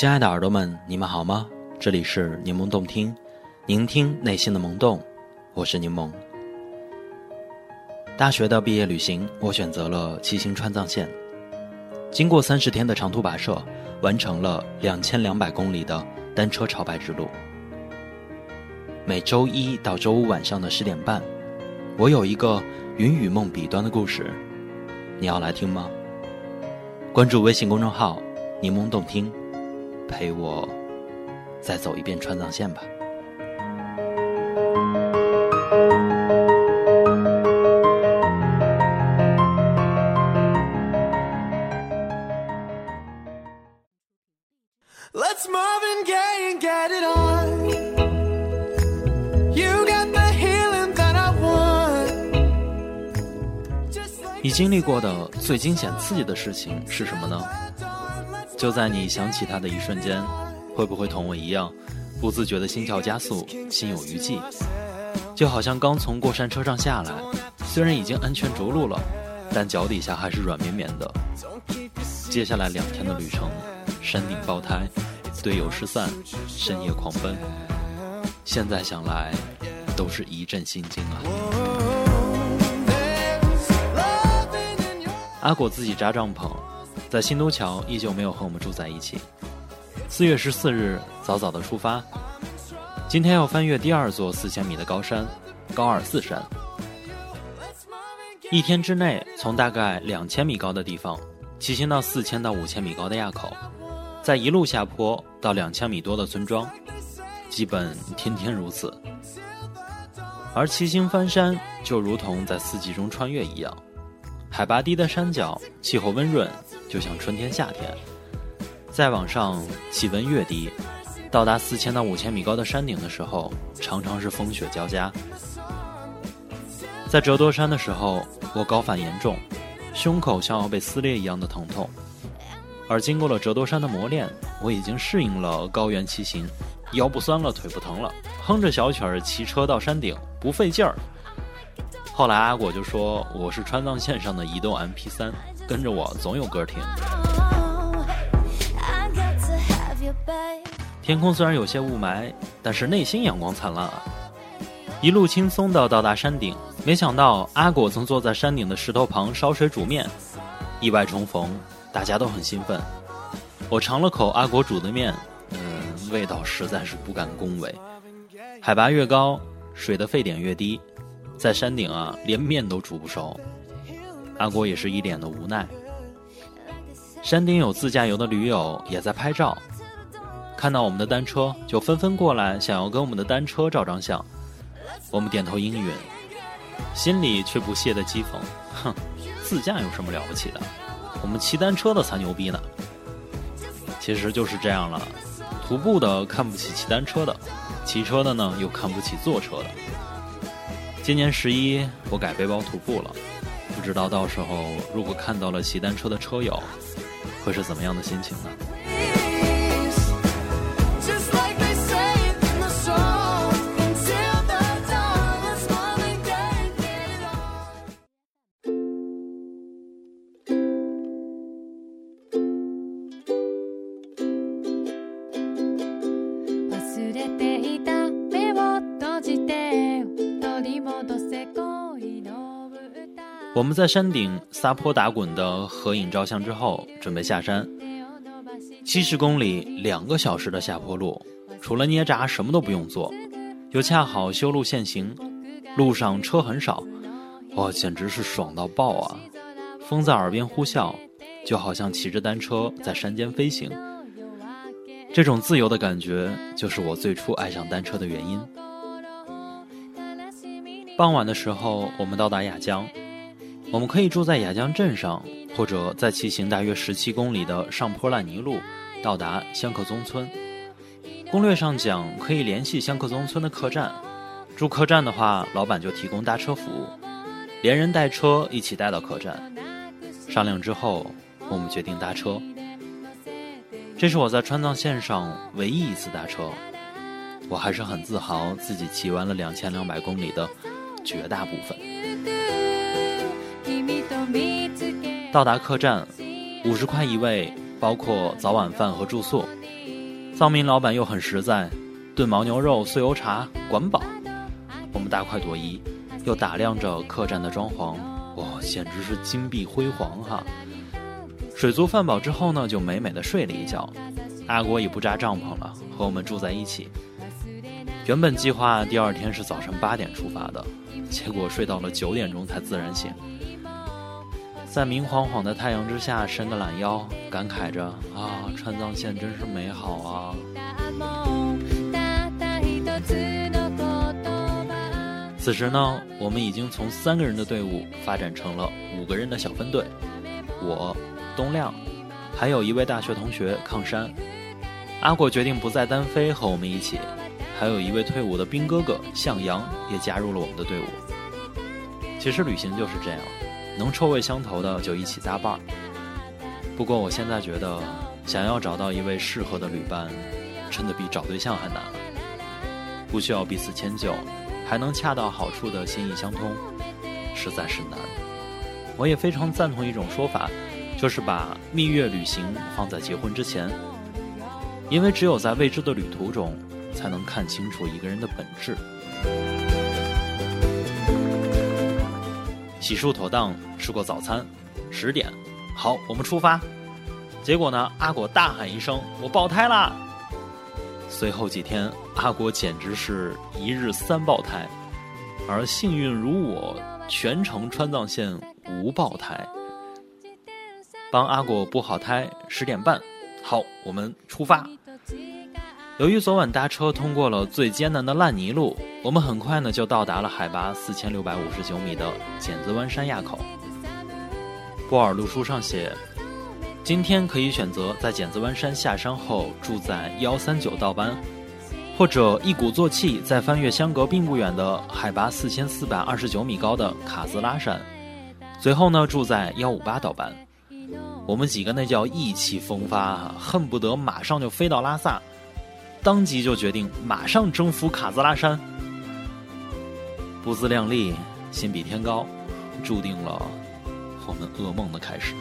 亲爱的耳朵们，你们好吗？这里是柠檬动听，聆听内心的萌动，我是柠檬。大学的毕业旅行，我选择了骑行川藏线，经过三十天的长途跋涉，完成了两千两百公里的单车朝拜之路。每周一到周五晚上的十点半，我有一个云与梦彼端的故事，你要来听吗？关注微信公众号“柠檬动听”，陪我再走一遍川藏线吧。Let's Marvin Gaye and get it on. You got the healing that I want. 你经历过的最惊险刺激的事情是什么呢？就在你想起他的一瞬间，会不会同我一样，不自觉的心跳加速，心有余悸？就好像刚从过山车上下来，虽然已经安全着陆了，但脚底下还是软绵绵的。接下来两天的旅程，山顶爆胎，队友失散，深夜狂奔。现在想来，都是一阵心惊啊！阿果自己扎帐篷，在新都桥依旧没有和我们住在一起。四月十四日早早的出发，今天要翻越第二座四千米的高山——高尔寺山。一天之内，从大概两千米高的地方骑行到四千到五千米高的垭口，再一路下坡到两千米多的村庄，基本天天如此。而骑行翻山就如同在四季中穿越一样，海拔低的山脚，气候温润，就像春天夏天。再往上，气温越低，到达四千到五千米高的山顶的时候，常常是风雪交加。在折多山的时候，我高反严重，胸口像要被撕裂一样的疼痛。而经过了折多山的磨练，我已经适应了高原骑行，腰不酸了，腿不疼了，哼着小曲儿骑车到山顶不费劲儿。后来阿果就说我是川藏线上的移动 MP 3跟着我总有歌听。天空虽然有些雾霾，但是内心阳光灿烂啊！一路轻松的到达山顶，没想到阿果曾坐在山顶的石头旁烧水煮面，意外重逢，大家都很兴奋。我尝了口阿果煮的面，嗯，味道实在是不敢恭维。海拔越高，水的沸点越低，在山顶啊，连面都煮不熟。阿国也是一脸的无奈。山顶有自驾游的驴友也在拍照，看到我们的单车，就纷纷过来想要跟我们的单车照张相。我们点头应允，心里却不屑的讥讽：“哼，自驾有什么了不起的？我们骑单车的才牛逼呢！”其实就是这样了，徒步的看不起骑单车的，骑车的呢又看不起坐车的。今年十一，我改背包徒步了，不知道到时候如果看到了骑单车的车友，会是怎么样的心情呢？ Just like they say in the song. Until the dawn, let's Marvin Gaye and get it on. 忘れていた目を閉じて 我们在山顶撒泼打滚的合影照相之后，准备下山。手を伸ばし七十公里，两个小时的下坡路，除了捏闸什么都不用做，又恰好修路限行，路上车很少，哇，简直是爽到爆啊！风在耳边呼啸，就好像骑着单车在山间飞行。这种自由的感觉，就是我最初爱上单车的原因。傍晚的时候，我们到达雅江， 我们可以住在雅江镇上，或者在骑行大约十七公里的上坡烂泥路到达香客宗村。攻略上讲，可以联系香客宗村的客栈，住客栈的话，老板就提供搭车服务，连人带车一起带到客栈。商量之后，我们决定搭车。这是我在川藏线上唯一一次搭车，我还是很自豪自己骑完了两千两百公里的绝大部分。君と見つけ到达客栈，五十块一位，包括早晚饭和住宿。 藏民老板又很实在，炖牦牛肉、酥油茶，管饱。我们大快朵颐，又打量着客栈的装潢，哇，简直是金碧辉煌哈！水足饭饱之后呢，就美美的睡了一觉。阿国也不扎帐篷了，和我们住在一起。原本计划第二天是早上八点出发的，结果睡到了九点钟才自然醒。 在明晃晃的太阳之下伸个懒腰，感慨着啊，川藏线真是美好啊！此时呢，我们已经从三个人的队伍发展成了五个人的小分队，我、东亮，还有一位大学同学抗山。阿果决定不再单飞，和我们一起。还有一位退伍的兵哥哥向阳也加入了我们的队伍。其实旅行就是这样，能臭味相投的就一起搭伴儿。不过我现在觉得，想要找到一位适合的旅伴，真的比找对象还难。不需要彼此迁就，还能恰到好处的心意相通，实在是难。我也非常赞同一种说法，就是把蜜月旅行放在结婚之前，因为只有在未知的旅途中，才能看清楚一个人的本质。洗漱妥当，吃过早餐，十点，好，我们出发。结果呢，阿果大喊一声：“我爆胎啦！”随后几天，阿果简直是一日三爆胎，而幸运如我，全程川藏线无爆胎。帮阿果补好胎，十点半，好，我们出发。由于昨晚搭车通过了最艰难的烂泥路，我们很快呢就到达了海拔四千六百五十九米的剪子湾山垭口。波尔路书上写，今天可以选择在剪子湾山下山后住在幺三九道班，或者一鼓作气再翻越相隔并不远的海拔四千四百二十九米高的卡兹拉山，随后呢住在幺五八道班。我们几个那叫意气风发，恨不得马上就飞到拉萨。当即就决定马上征服卡兹拉山，不自量力，心比天高，注定了我们噩梦的开始。